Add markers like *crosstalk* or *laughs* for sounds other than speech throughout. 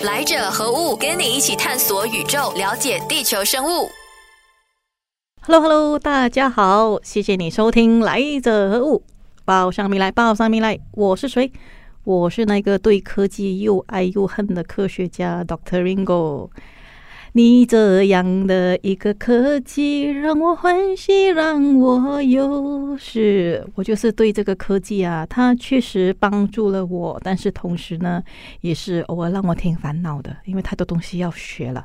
来者何物？跟你一起探索宇宙，了解地球生物。Hello，Hello，大家好，谢谢你收听《来者何物》，报上名来，报上名来，我是谁？我是那个对科技又爱又恨的科学家 Doctor Ringo。你这样的一个科技让我欢喜，让我忧。是我就是对这个科技啊，它确实帮助了我，但是同时呢，也是偶尔让我挺烦恼的，因为太多东西要学了。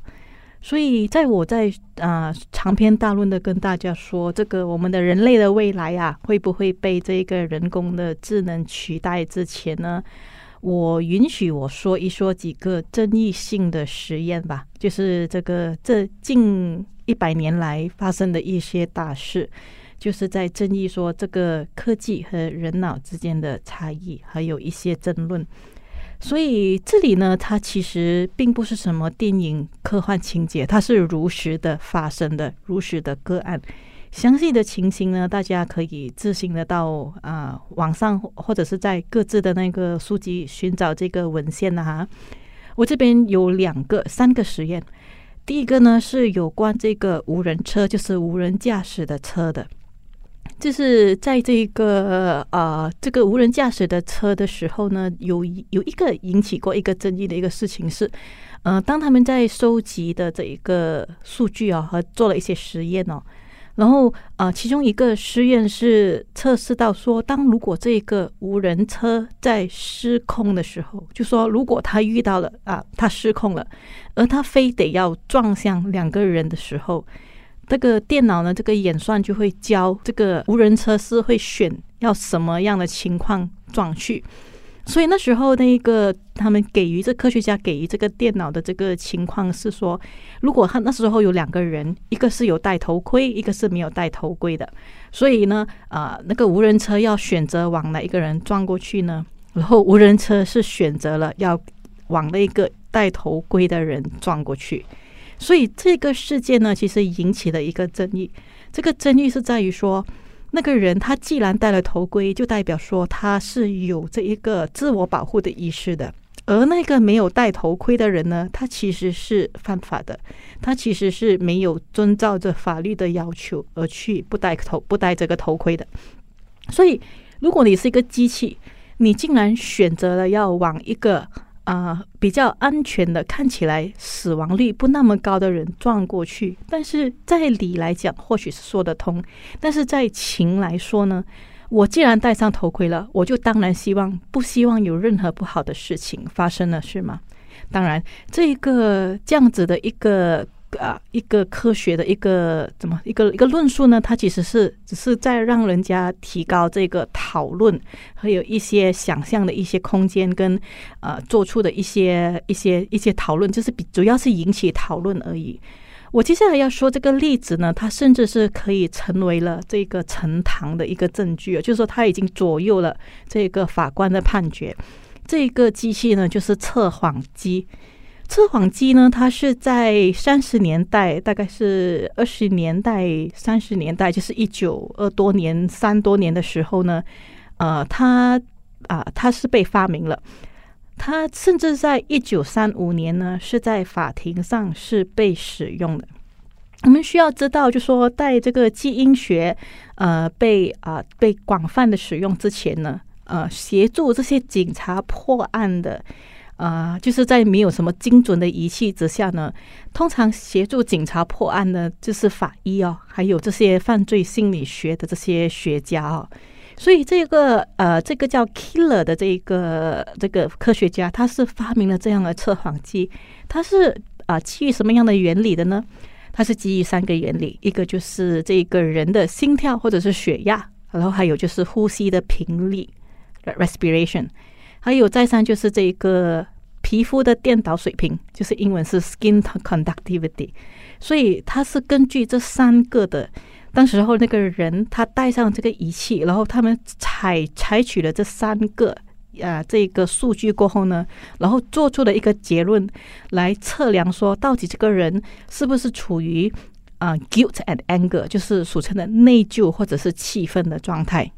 所以在我在啊长篇大论的跟大家说，这个我们的人类的未来啊，会不会被这个人工的智能取代之前呢？我允许我说一说几个争议性的实验吧，就是这个这近一百年来发生的一些大事，就是在争议说这个科技和人脑之间的差异，还有一些争论。所以这里呢，它其实并不是什么电影科幻情节，它是如实的发生的，如实的个案。详细的情形呢，大家可以自行的到啊网上或者是在各自的那个书籍寻找这个文献呐哈。我这边有两个、三个实验。第一个呢是有关这个无人车，就是无人驾驶的车的。就是在这个呃这个无人驾驶的车的时候呢，有有一个引起过一个争议的一个事情是，呃，当他们在收集的这一个数据啊和做了一些实验哦。然后啊，其中一个实验是测试到说，当如果这个无人车在失控的时候，就说如果他遇到了啊，他失控了，而他非得要撞向两个人的时候，这个电脑呢，这个演算就会教这个无人车是会选要什么样的情况撞去。所以那时候，那一个他们给予这科学家给予这个电脑的这个情况是说，如果他那时候有两个人，一个是有戴头盔，一个是没有戴头盔的，所以呢，啊，那个无人车要选择往哪一个人撞过去呢？然后无人车是选择了要往那个戴头盔的人撞过去。所以这个事件呢，其实引起了一个争议。这个争议是在于说。那个人他既然戴了头盔，就代表说他是有这一个自我保护的意识的。而那个没有戴头盔的人呢，他其实是犯法的，他其实是没有遵照着法律的要求而去不戴头不戴这个头盔的。所以，如果你是一个机器，你竟然选择了要往一个。啊，比较安全的，看起来死亡率不那么高的人撞过去，但是在理来讲或许是说得通，但是在情来说呢，我既然戴上头盔了，我就当然希望不希望有任何不好的事情发生了，是吗？当然，这一个这样子的一个。啊，一个科学的一个怎么一个一个论述呢？它其实是只是在让人家提高这个讨论，还有一些想象的一些空间，跟呃做出的一些一些一些讨论，就是比主要是引起讨论而已。我接下来要说这个例子呢，它甚至是可以成为了这个呈堂的一个证据，就是说它已经左右了这个法官的判决。这个机器呢，就是测谎机。测谎机呢，它是在三十年代，大概是二十年代、三十年代，就是一九二多年、三多年的时候呢，呃，它啊，它是被发明了。它甚至在一九三五年呢，是在法庭上是被使用的。我们需要知道，就说在这个基因学呃被啊被广泛的使用之前呢，呃，协助这些警察破案的。啊，就是在没有什么精准的仪器之下呢，通常协助警察破案的，就是法医哦，还有这些犯罪心理学的这些学家哦。所以这个呃，这个叫 Killer 的这个这个科学家，他是发明了这样的测谎机。他是啊，基于什么样的原理的呢？它是基于三个原理，一个就是这个人的心跳或者是血压，然后还有就是呼吸的频率 （respiration）。还有再三就是这个皮肤的电导水平，就是英文是 skin conductivity，所以它是根据这三个的，当时候那个人他带上这个仪器，然后他们采采取了这三个啊这个数据过后呢，然后做出了一个结论来测量说，到底这个人是不是处于啊 guilt and anger，就是俗称的内疚或者是气愤的状态。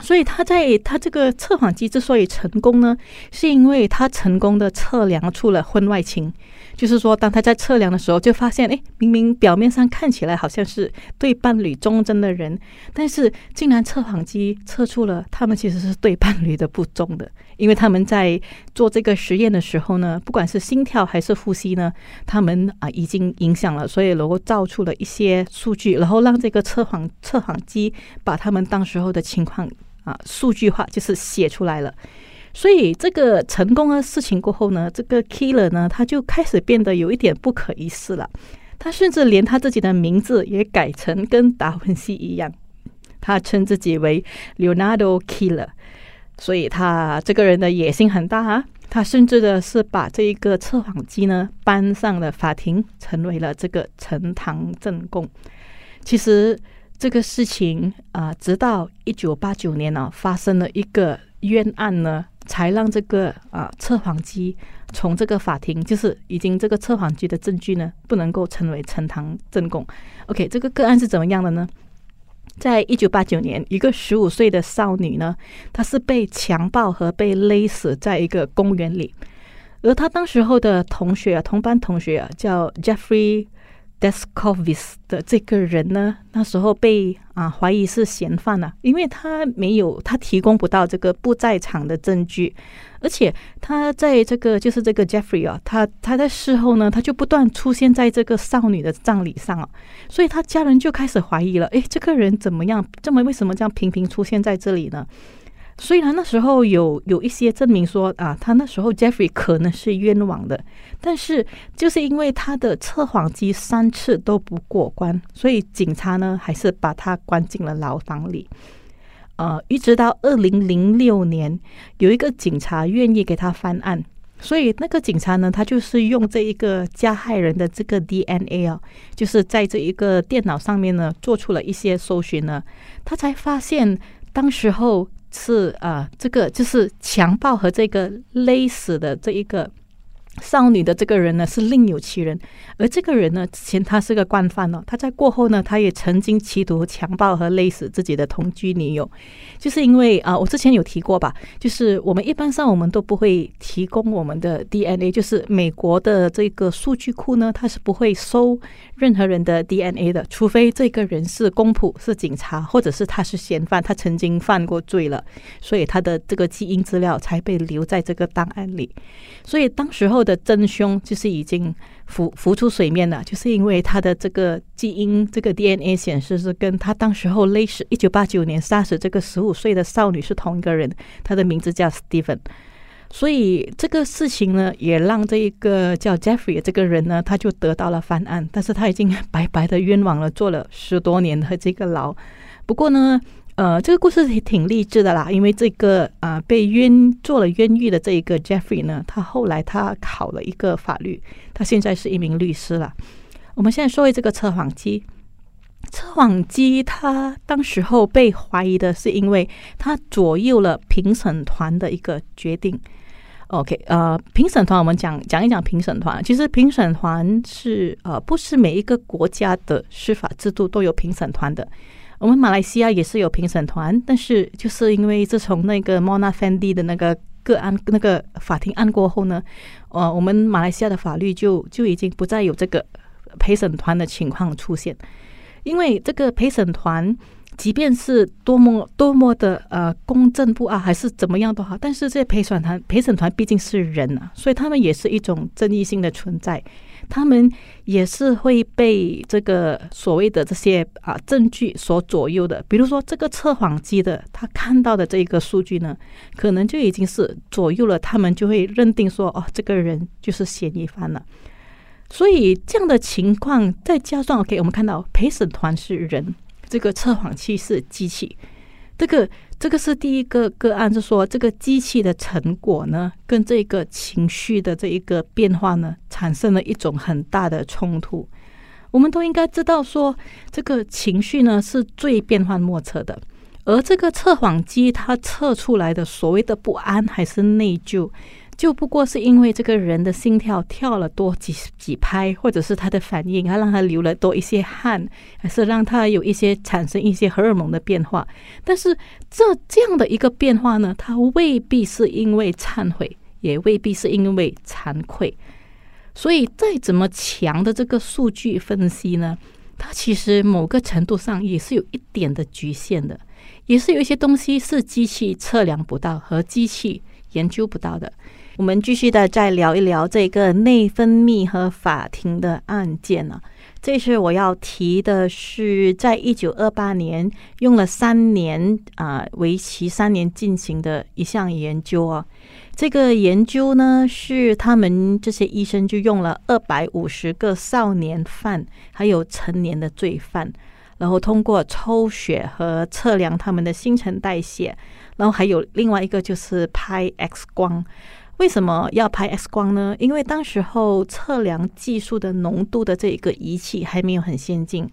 所以他在他这个测谎机之所以成功呢，是因为他成功的测量出了婚外情。就是说，当他在测量的时候，就发现，哎，明明表面上看起来好像是对伴侣忠贞的人，但是竟然测谎机测出了他们其实是对伴侣的不忠的。因为他们在做这个实验的时候呢，不管是心跳还是呼吸呢，他们啊已经影响了，所以能够造出了一些数据，然后让这个测谎测谎机把他们当时候的情况啊数据化，就是写出来了。所以这个成功的事情过后呢，这个 killer 呢，他就开始变得有一点不可一世了。他甚至连他自己的名字也改成跟达文西一样，他称自己为 Leonardo Killer。所以他这个人的野心很大啊！他甚至的是把这一个测谎机呢搬上了法庭，成为了这个呈堂证供。其实这个事情啊，直到一九八九年呢，发生了一个冤案呢。才让这个啊测谎机从这个法庭，就是已经这个测谎机的证据呢，不能够成为呈堂证供。OK，这个个案是怎么样的呢？在一九八九年，一个十五岁的少女呢，她是被强暴和被勒死在一个公园里，而她当时候的同学啊，同班同学啊，叫 Jeffrey。Descovis 的这个人呢，那时候被啊怀疑是嫌犯了，因为他没有他提供不到这个不在场的证据，而且他在这个就是这个 Jeffrey 啊，他他在事后呢，他就不断出现在这个少女的葬礼上啊，所以他家人就开始怀疑了，诶，这个人怎么样？这么为什么这样频频出现在这里呢？虽然那时候有有一些证明说啊，他那时候 Jeffrey 可能是冤枉的，但是就是因为他的测谎机三次都不过关，所以警察呢还是把他关进了牢房里。呃，一直到二零零六年，有一个警察愿意给他翻案，所以那个警察呢，他就是用这一个加害人的这个 DNA 啊，就是在这一个电脑上面呢做出了一些搜寻呢，他才发现当时候。是啊，这个就是强暴和这个勒死的这一个。少女的这个人呢是另有其人，而这个人呢之前他是个惯犯哦，他在过后呢他也曾经企图强暴和勒死自己的同居女友，就是因为啊我之前有提过吧，就是我们一般上我们都不会提供我们的 DNA，就是美国的这个数据库呢它是不会收任何人的 DNA 的，除非这个人是公仆是警察或者是他是嫌犯，他曾经犯过罪了，所以他的这个基因资料才被留在这个档案里，所以当时候。的真凶就是已经浮浮出水面了，就是因为他的这个基因，这个 DNA 显示是跟他当时候勒死一九八九年杀死这个十五岁的少女是同一个人，他的名字叫 Stephen。所以这个事情呢，也让这一个叫 Jeffrey 这个人呢，他就得到了翻案，但是他已经白白的冤枉了，坐了十多年的这个牢。不过呢。呃，这个故事挺挺励志的啦，因为这个啊被冤做了冤狱的这一个 Jeffrey 呢，他后来他考了一个法律，他现在是一名律师了。我们现在说回这个测谎机，测谎机他当时候被怀疑的是因为他左右了评审团的一个决定。OK，呃，评审团我们讲讲一讲评审团，其实评审团是呃不是每一个国家的司法制度都有评审团的。我们马来西亚也是有评审团，但是就是因为自从那个 Mona Fendi 的那个个案、那个法庭案过后呢，呃，我们马来西亚的法律就就已经不再有这个陪审团的情况出现。因为这个陪审团，即便是多么多么的呃公正不阿，还是怎么样都好，但是这陪审团陪审团毕竟是人啊，所以他们也是一种争议性的存在。他们也是会被这个所谓的这些啊证据所左右的，比如说这个测谎机的他看到的这个数据呢，可能就已经是左右了，他们就会认定说哦，这个人就是嫌疑犯了。所以这样的情况再加上 OK，我们看到陪审团是人，这个测谎器是机器，这个。这个是第一个个案，是说这个机器的成果呢，跟这个情绪的这一个变化呢，产生了一种很大的冲突。我们都应该知道，说这个情绪呢是最变幻莫测的，而这个测谎机它测出来的所谓的不安还是内疚，就不过是因为这个人的心跳跳了多几几拍，或者是他的反应，还让他流了多一些汗，还是让他有一些产生一些荷尔蒙的变化。但是这这样的一个变化呢，它未必是因为忏悔，也未必是因为惭愧。所以再怎么强的这个数据分析呢，它其实某个程度上也是有一点的局限的，也是有一些东西是机器测量不到和机器研究不到的。我们继续的再聊一聊这个内分泌和法庭的案件呢。这是我要提的，是在一九二八年用了三年啊，为期三年进行的一项研究啊。这个研究呢，是他们这些医生就用了二百五十个少年犯，还有成年的罪犯，然后通过抽血和测量他们的新陈代谢，然后还有另外一个就是拍 X 光。为什么要拍 X 光呢？因为当时候测量技术的浓度的这一个仪器还没有很先进，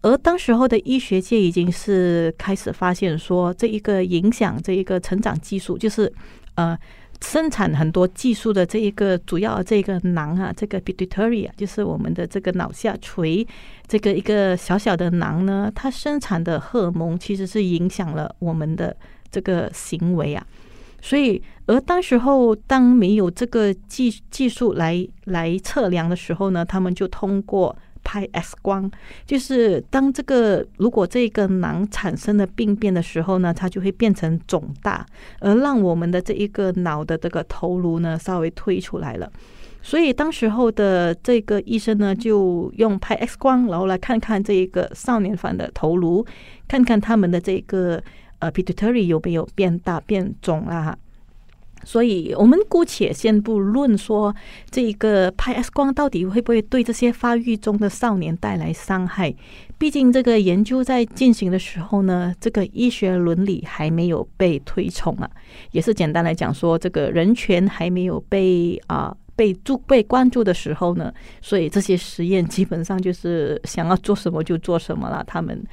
而当时候的医学界已经是开始发现说，这一个影响这一个成长技术，就是呃生产很多技术的这一个主要这个囊啊，这个 pituitary 啊，就是我们的这个脑下垂这个一个小小的囊呢，它生产的荷尔蒙其实是影响了我们的这个行为啊。所以，而当时候当没有这个技技术来来测量的时候呢，他们就通过拍 X 光，就是当这个如果这个囊产生了病变的时候呢，它就会变成肿大，而让我们的这一个脑的这个头颅呢稍微推出来了。所以当时候的这个医生呢，就用拍 X 光，然后来看看这一个少年犯的头颅，看看他们的这个。呃，pituitary 有没有变大变肿啦？所以我们姑且先不论说这个拍 X 光到底会不会对这些发育中的少年带来伤害。毕竟这个研究在进行的时候呢，这个医学伦理还没有被推崇啊。也是简单来讲说，这个人权还没有被啊被注被关注的时候呢，所以这些实验基本上就是想要做什么就做什么了。他们。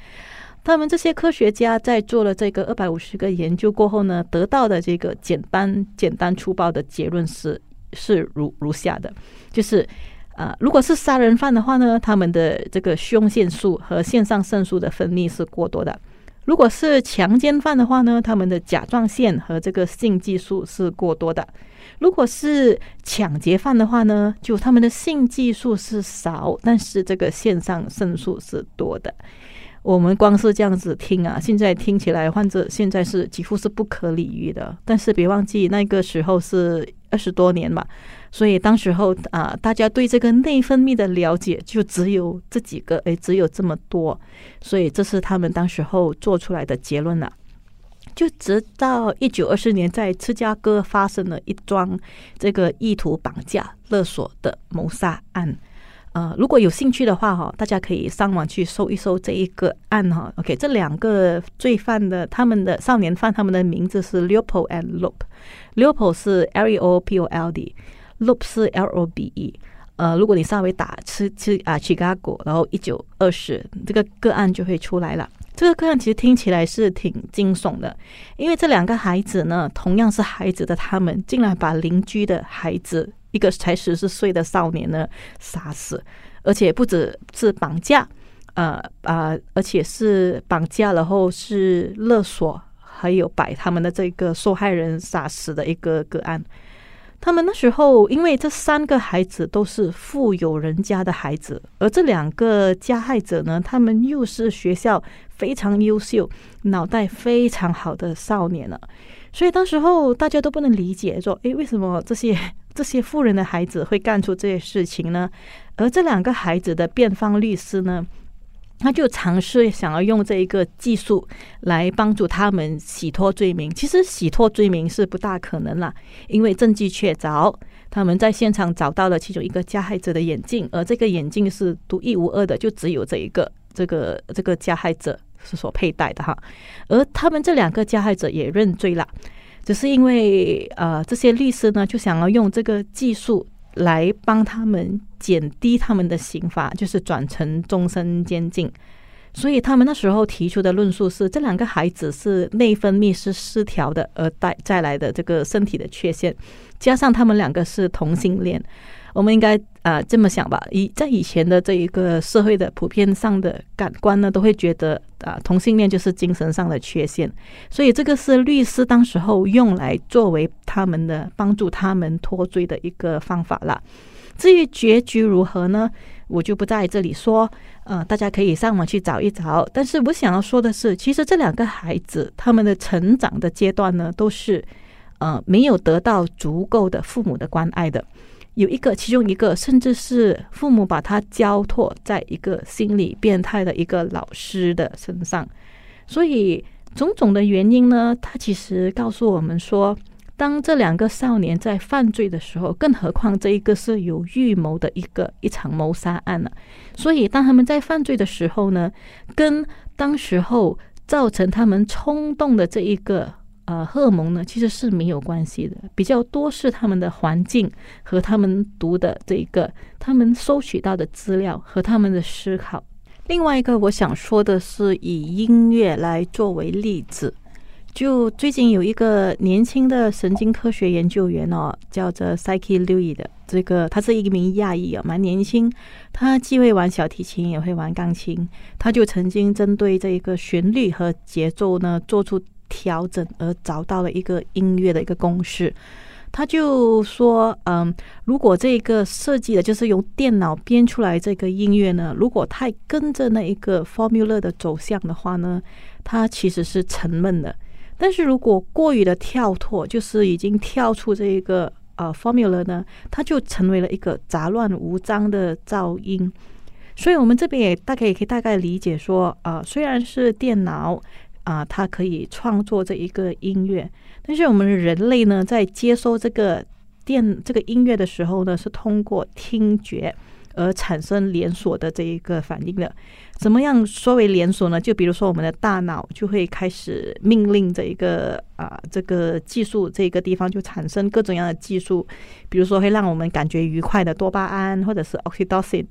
他们这些科学家在做了这个二百五十个研究过后呢，得到的这个简单、简单粗暴的结论是是如如下的，就是啊，如果是杀人犯的话呢，他们的这个胸腺素和腺上腺素的分泌是过多的；如果是强奸犯的话呢，他们的甲状腺和这个性激素是过多的；如果是抢劫犯的话呢，就他们的性激素是少，但是这个腺上腺素是多的。我们光是这样子听啊，现在听起来患者现在是几乎是不可理喻的。但是别忘记那个时候是二十多年嘛，所以当时候啊，大家对这个内分泌的了解就只有这几个，诶，只有这么多。所以这是他们当时候做出来的结论了。就直到一九二四年，在芝加哥发生了一桩这个意图绑架勒索的谋杀案。呃，如果有兴趣的话哈，大家可以上网去搜一搜这一个案哈。OK，这两个罪犯的他们的少年犯，他们的名字是 Leopold and Loop。Leopold 是 L E O P O L D，Loop 是 L O B E。呃，如果你稍微打吃吃啊，Chicago，然后一九二十这个个案就会出来了。这个个案其实听起来是挺惊悚的，因为这两个孩子呢，同样是孩子的他们，竟然把邻居的孩子。一个才十四岁的少年呢，杀死，而且不只是绑架，呃啊，而且是绑架，然后是勒索，还有把他们的这个受害人杀死的一个个案。他们那时候，因为这三个孩子都是富有人家的孩子，而这两个加害者呢，他们又是学校非常优秀、脑袋非常好的少年了，所以当时候大家都不能理解，说，诶，为什么这些？这些富人的孩子会干出这些事情呢？而这两个孩子的辩方律师呢，他就尝试想要用这一个技术来帮助他们洗脱罪名。其实洗脱罪名是不大可能啦，因为证据确凿，他们在现场找到了其中一个加害者的眼镜，而这个眼镜是独一无二的，就只有这一个这个这个加害者是所佩戴的哈。而他们这两个加害者也认罪了。只是因为呃，这些律师呢，就想要用这个技术来帮他们减低他们的刑罚，就是转成终身监禁。所以他们那时候提出的论述是，这两个孩子是内分泌是失调的而带带来的这个身体的缺陷，加上他们两个是同性恋，我们应该啊这么想吧？以在以前的这一个社会的普遍上的感官呢，都会觉得啊同性恋就是精神上的缺陷，所以这个是律师当时候用来作为他们的帮助他们脱罪的一个方法啦。至于结局如何呢？我就不在这里说，呃，大家可以上网去找一找。但是我想要说的是，其实这两个孩子他们的成长的阶段呢，都是呃没有得到足够的父母的关爱的。有一个，其中一个甚至是父母把他交托在一个心理变态的一个老师的身上。所以种种的原因呢，他其实告诉我们说。当这两个少年在犯罪的时候，更何况这一个是有预谋的一个一场谋杀案了。所以，当他们在犯罪的时候呢，跟当时候造成他们冲动的这一个呃荷尔蒙呢，其实是没有关系的。比较多是他们的环境和他们读的这个，他们收取到的资料和他们的思考。另外一个我想说的是，以音乐来作为例子。就最近有一个年轻的神经科学研究员哦，叫做 Psyche Louis 的，这个他是一名亚裔啊，蛮年轻。他既会玩小提琴，也会玩钢琴。他就曾经针对这一个旋律和节奏呢做出调整，而找到了一个音乐的一个公式。他就说，嗯，如果这个设计的就是用电脑编出来这个音乐呢，如果太跟着那一个 formula 的走向的话呢，它其实是沉闷的。但是如果过于的跳脱，就是已经跳出这一个呃 formula 呢，它就成为了一个杂乱无章的噪音。所以，我们这边也大概也可以大概理解说，啊，虽然是电脑啊，它可以创作这一个音乐，但是我们人类呢，在接收这个电这个音乐的时候呢，是通过听觉。而产生连锁的这一个反应的，怎么样说为连锁呢？就比如说，我们的大脑就会开始命令这一个啊，这个技术这个地方就产生各种样的技术，比如说会让我们感觉愉快的多巴胺或者是 oxytocin。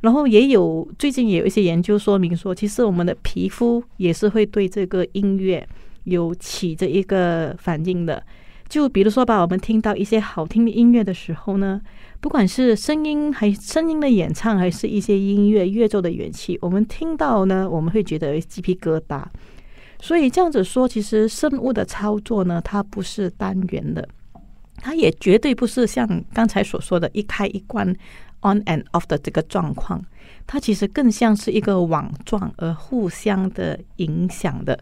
然后也有最近也有一些研究说明说，其实我们的皮肤也是会对这个音乐有起着一个反应的。就比如说吧，我们听到一些好听的音乐的时候呢。不管是声音还声音的演唱，还是一些音乐乐奏的乐器，我们听到呢，我们会觉得鸡皮疙瘩。所以这样子说，其实生物的操作呢，它不是单元的，它也绝对不是像刚才所说的一开一关 on and off 的这个状况，它其实更像是一个网状而互相的影响的。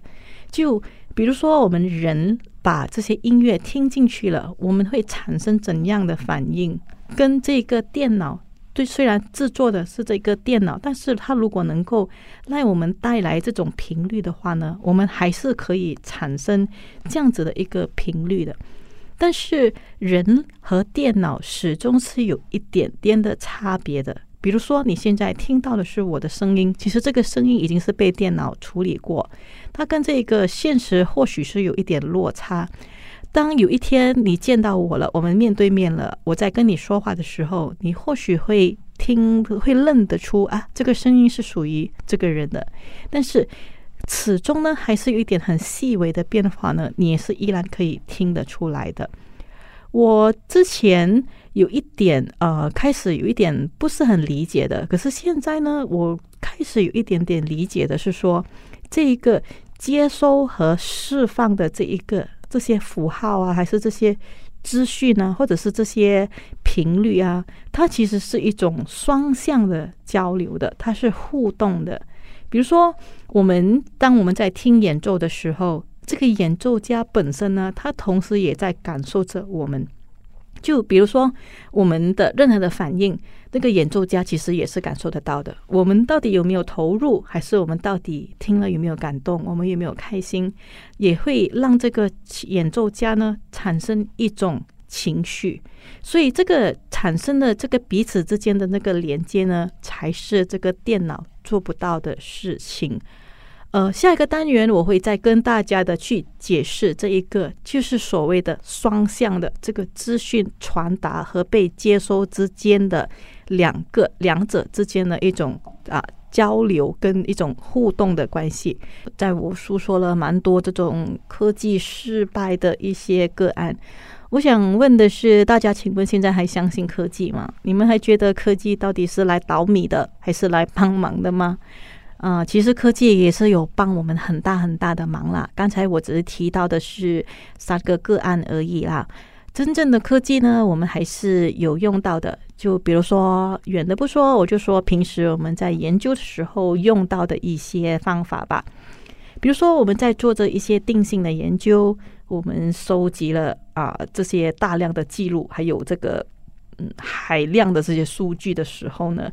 就比如说，我们人把这些音乐听进去了，我们会产生怎样的反应？跟这个电脑，对，虽然制作的是这个电脑，但是它如果能够让我们带来这种频率的话呢，我们还是可以产生这样子的一个频率的。但是人和电脑始终是有一点点的差别的。比如说，你现在听到的是我的声音，其实这个声音已经是被电脑处理过，它跟这个现实或许是有一点落差。当有一天你见到我了，我们面对面了，我在跟你说话的时候，你或许会听，会认得出啊，这个声音是属于这个人的。但是始终呢，还是有一点很细微的变化呢，你也是依然可以听得出来的。我之前有一点呃，开始有一点不是很理解的，可是现在呢，我开始有一点点理解的是说，这一个接收和释放的这一个。这些符号啊，还是这些资讯啊，或者是这些频率啊，它其实是一种双向的交流的，它是互动的。比如说，我们当我们在听演奏的时候，这个演奏家本身呢，他同时也在感受着我们。就比如说，我们的任何的反应，那个演奏家其实也是感受得到的。我们到底有没有投入，还是我们到底听了有没有感动，我们有没有开心，也会让这个演奏家呢产生一种情绪。所以，这个产生的这个彼此之间的那个连接呢，才是这个电脑做不到的事情。呃，下一个单元我会再跟大家的去解释这一个，就是所谓的双向的这个资讯传达和被接收之间的两个两者之间的一种啊交流跟一种互动的关系。在我诉说了蛮多这种科技失败的一些个案，我想问的是，大家请问现在还相信科技吗？你们还觉得科技到底是来倒米的，还是来帮忙的吗？啊，其实科技也是有帮我们很大很大的忙啦。刚才我只是提到的是三个个案而已啦。真正的科技呢，我们还是有用到的。就比如说远的不说，我就说平时我们在研究的时候用到的一些方法吧。比如说我们在做着一些定性的研究，我们收集了啊这些大量的记录，还有这个嗯海量的这些数据的时候呢。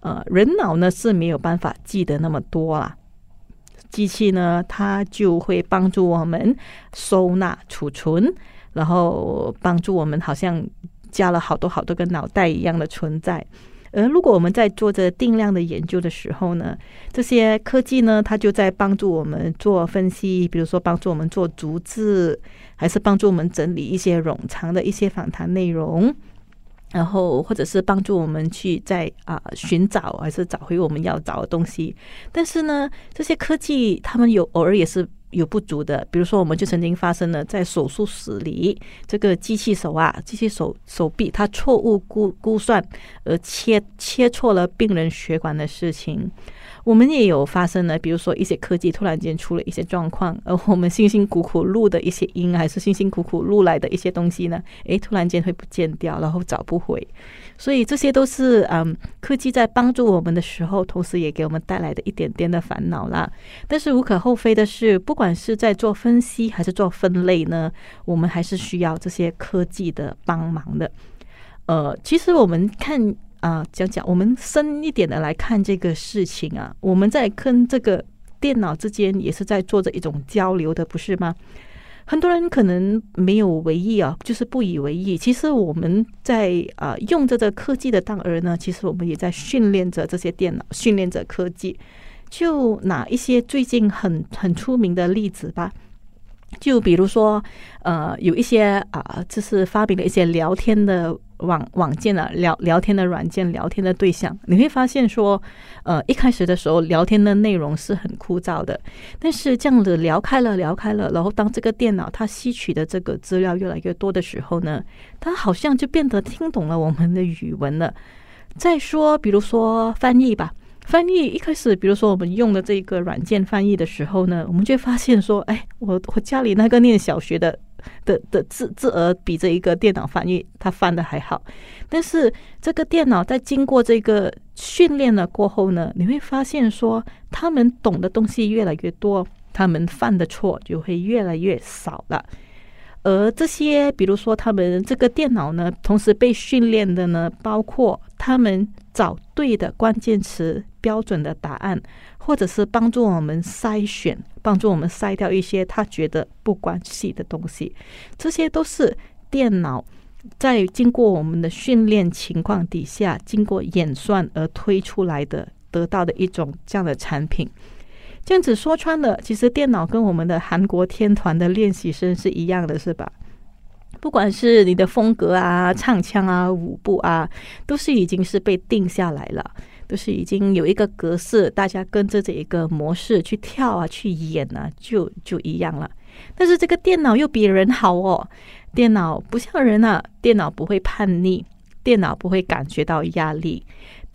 呃，人脑呢是没有办法记得那么多啦，机器呢它就会帮助我们收纳、储存，然后帮助我们好像加了好多好多个脑袋一样的存在。而如果我们在做着定量的研究的时候呢，这些科技呢它就在帮助我们做分析，比如说帮助我们做逐字，还是帮助我们整理一些冗长的一些访谈内容。然后，或者是帮助我们去在啊寻找，还是找回我们要找的东西。但是呢，这些科技他们有偶尔也是有不足的。比如说，我们就曾经发生了在手术室里，这个机器手啊，机器手手臂它错误估估算而切切错了病人血管的事情。我们也有发生了，比如说一些科技突然间出了一些状况，而我们辛辛苦苦录的一些音，还是辛辛苦苦录来的一些东西呢？诶，突然间会不见掉，然后找不回。所以这些都是嗯，科技在帮助我们的时候，同时也给我们带来的一点点的烦恼啦。但是无可厚非的是，不管是在做分析还是做分类呢，我们还是需要这些科技的帮忙的。呃，其实我们看。啊，讲讲我们深一点的来看这个事情啊，我们在跟这个电脑之间也是在做着一种交流的，不是吗？很多人可能没有为意啊，就是不以为意。其实我们在啊用着这科技的当儿呢，其实我们也在训练着这些电脑，训练着科技。就拿一些最近很很出名的例子吧。就比如说，呃，有一些啊，就是发明了一些聊天的网网件啊，聊聊天的软件，聊天的对象，你会发现说，呃，一开始的时候聊天的内容是很枯燥的，但是这样子聊开了，聊开了，然后当这个电脑它吸取的这个资料越来越多的时候呢，它好像就变得听懂了我们的语文了。再说，比如说翻译吧。翻译一开始，比如说我们用的这个软件翻译的时候呢，我们就发现说，哎，我我家里那个念小学的的的字字额比这一个电脑翻译他翻的还好。但是这个电脑在经过这个训练了过后呢，你会发现说，他们懂的东西越来越多，他们犯的错就会越来越少了。而这些，比如说他们这个电脑呢，同时被训练的呢，包括他们找对的关键词、标准的答案，或者是帮助我们筛选，帮助我们筛掉一些他觉得不关系的东西。这些都是电脑在经过我们的训练情况底下，经过演算而推出来的，得到的一种这样的产品。这样子说穿了，其实电脑跟我们的韩国天团的练习生是一样的，是吧？不管是你的风格啊、唱腔啊、舞步啊，都是已经是被定下来了，都是已经有一个格式，大家跟着这一个模式去跳啊、去演啊，就就一样了。但是这个电脑又比人好哦，电脑不像人啊，电脑不会叛逆，电脑不会感觉到压力。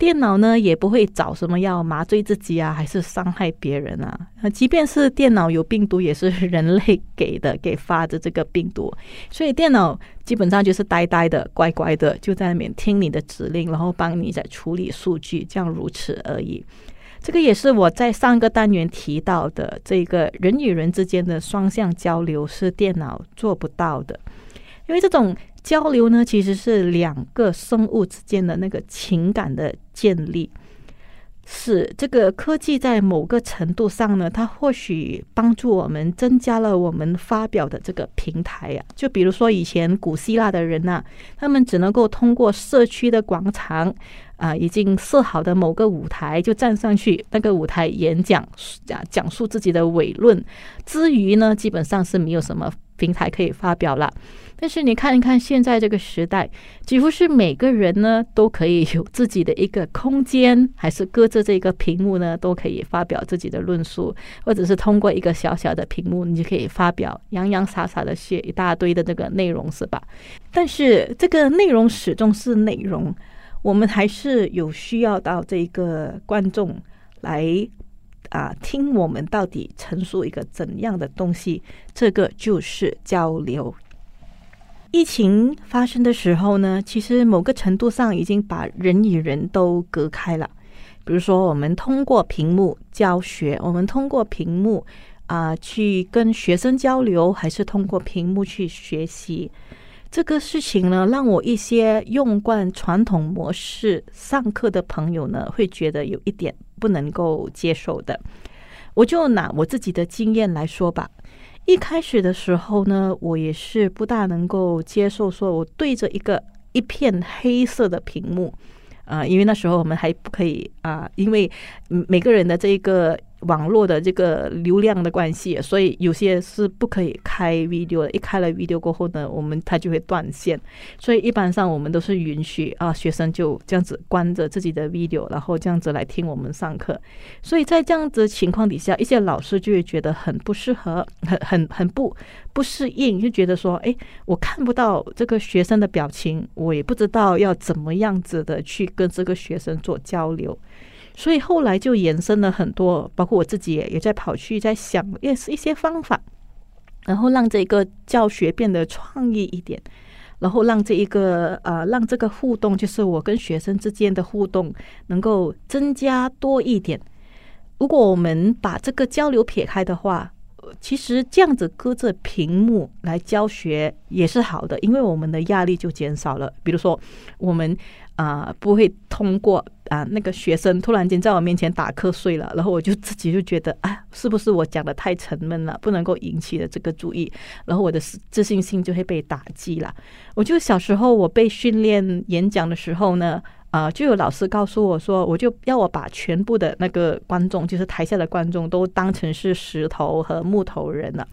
电脑呢也不会找什么要麻醉自己啊，还是伤害别人啊？即便是电脑有病毒，也是人类给的，给发的这个病毒。所以电脑基本上就是呆呆的、乖乖的，就在那边听你的指令，然后帮你在处理数据，这样如此而已。这个也是我在上个单元提到的，这个人与人之间的双向交流是电脑做不到的，因为这种。交流呢，其实是两个生物之间的那个情感的建立，是这个科技在某个程度上呢，它或许帮助我们增加了我们发表的这个平台呀。就比如说以前古希腊的人呐，他们只能够通过社区的广场啊，已经设好的某个舞台，就站上去那个舞台演讲，讲讲述自己的伟论。之余呢，基本上是没有什么。平台可以发表了。但是你看一看现在这个时代，几乎是每个人呢都可以有自己的一个空间，还是隔着这个屏幕呢都可以发表自己的论述，或者是通过一个小小的屏幕，你就可以发表洋洋洒洒的写一大堆的这个内容，是吧？但是这个内容始终是内容，我们还是有需要到这个观众来啊听我们到底陈述一个怎样的东西，这个就是交流。疫情发生的时候呢，其实某个程度上已经把人与人都隔开了。比如说，我们通过屏幕教学，我们通过屏幕啊去跟学生交流，还是通过屏幕去学习，这个事情呢，让我一些用惯传统模式上课的朋友呢，会觉得有一点不能够接受的。我就拿我自己的经验来说吧。一开始的时候呢，我也是不大能够接受，说我对着一个一片黑色的屏幕，啊，因为那时候我们还不可以啊，因为每个人的这一个。网络的这个流量的关系，所以有些是不可以开 video 的。一开了 video 过后呢，我们它就会断线。所以一般上我们都是允许啊，学生就这样子关着自己的 video，然后这样子来听我们上课。所以在这样子情况底下，一些老师就会觉得很不适合，很很很不不适应，就觉得说，哎，我看不到这个学生的表情，我也不知道要怎么样子的去跟这个学生做交流。所以后来就延伸了很多，包括我自己也也在跑去在想，也是一些方法，然后让这个教学变得创意一点，然后让这一个呃，让这个互动，就是我跟学生之间的互动，能够增加多一点。如果我们把这个交流撇开的话，其实这样子隔着屏幕来教学也是好的，因为我们的压力就减少了。比如说我们。啊，不会通过啊，那个学生突然间在我面前打瞌睡了，然后我就自己就觉得啊，是不是我讲的太沉闷了，不能够引起了这个注意，然后我的自信心就会被打击了。我就小时候我被训练演讲的时候呢，啊，就有老师告诉我说，我就要我把全部的那个观众，就是台下的观众都当成是石头和木头人了。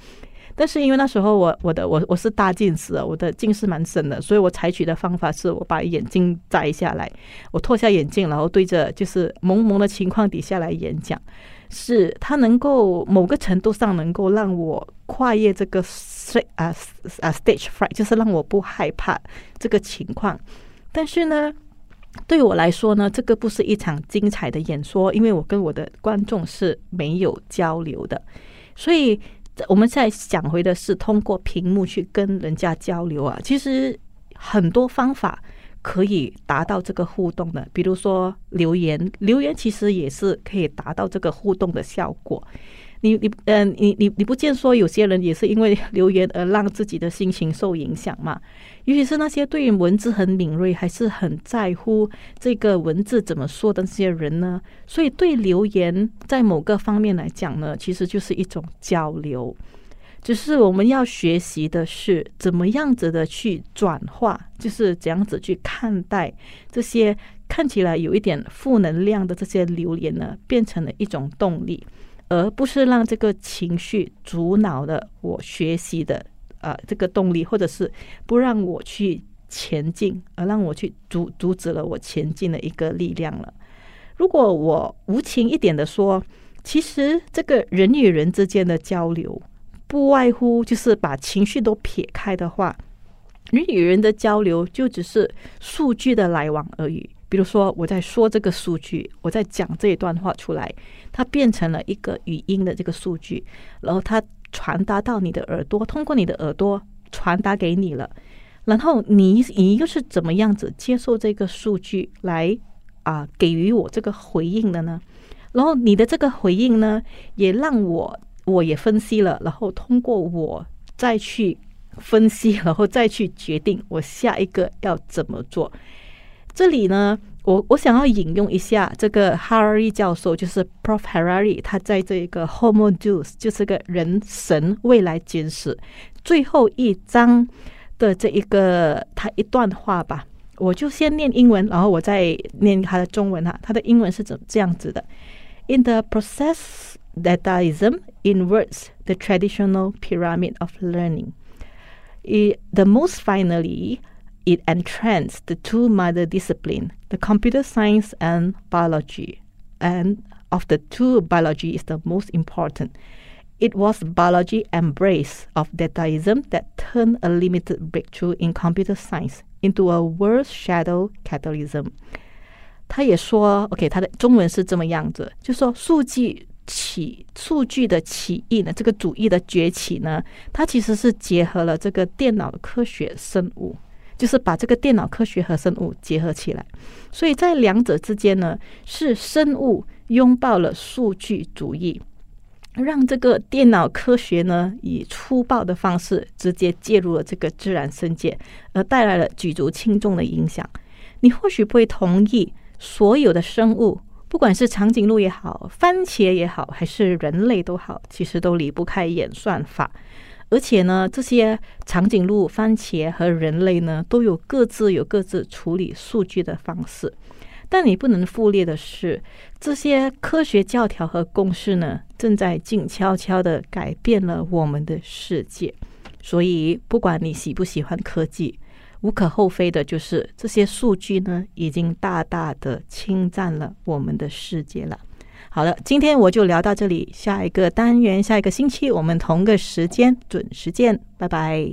但是因为那时候我我的我我是大近视啊，我的近视蛮深的，所以我采取的方法是我把眼镜摘下来，我脱下眼镜，然后对着就是蒙蒙的情况底下来演讲，是它能够某个程度上能够让我跨越这个 s 啊啊 stage fright，就是让我不害怕这个情况。但是呢，对我来说呢，这个不是一场精彩的演说，因为我跟我的观众是没有交流的，所以。我们在想回的是通过屏幕去跟人家交流啊，其实很多方法可以达到这个互动的，比如说留言，留言其实也是可以达到这个互动的效果。你你嗯，你你你不见说有些人也是因为 *laughs* 留言而让自己的心情受影响嘛？尤其是那些对于文字很敏锐，还是很在乎这个文字怎么说的这些人呢？所以对留言在某个方面来讲呢，其实就是一种交流。只是我们要学习的是怎么样子的去转化，就是怎样子去看待这些看起来有一点负能量的这些留言呢，变成了一种动力。而不是让这个情绪阻挠了我学习的啊这个动力，或者是不让我去前进，而让我去阻阻止了我前进的一个力量了。如果我无情一点的说，其实这个人与人之间的交流，不外乎就是把情绪都撇开的话，人与人的交流就只是数据的来往而已。比如说，我在说这个数据，我在讲这一段话出来，它变成了一个语音的这个数据，然后它传达到你的耳朵，通过你的耳朵传达给你了，然后你你又是怎么样子接受这个数据来啊给予我这个回应的呢？然后你的这个回应呢，也让我我也分析了，然后通过我再去分析，然后再去决定我下一个要怎么做。这里呢，我我想要引用一下这个 Harari 教授，就是 Prof Harari，他在这一个 Homo Deus，就是个人神未来简史最后一章的这一个他一段话吧。我就先念英文，然后我再念他的中文哈。他的英文是怎这样子的：In the process that Daism inverts the traditional pyramid of learning. It, the most finally, it entranced the two mother discipline, the computer science and biology. And of the two, biology is the most important. It was biology embrace of dataism that turned a limited breakthrough in computer science into a world shadow capitalism. 他也说，OK，他的中文是这么样子，就说数据起数据的起义呢，这个主义的崛起呢，它其实是结合了这个电脑科学、生物， 就是把这个电脑科学和生物结合起来。所以在两者之间呢，是生物拥抱了数据主义。让这个电脑科学呢，以粗暴的方式直接介入了这个自然世界，而带来了举足轻重的影响。你或许不会同意，所有的生物，不管是长颈鹿也好，番茄也好，还是人类都好，其实都离不开演算法。而且呢，这些长颈鹿、番茄和人类呢，都有各自有各自处理数据的方式。但你不能忽略的是，这些科学教条和公式呢，正在静悄悄的改变了我们的世界。所以，不管你喜不喜欢科技，无可厚非的就是这些数据呢，已经大大的侵占了我们的世界了。好了，今天我就聊到这里，下一个单元，下一个星期我们同个时间准时见，拜拜。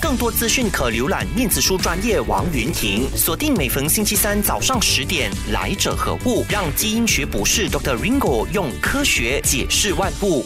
更多资讯可浏览面子书专业王云婷，锁定每逢星期三早上十点，来者何故？让基因学博士 Dr. Ringo 用科学解释万物。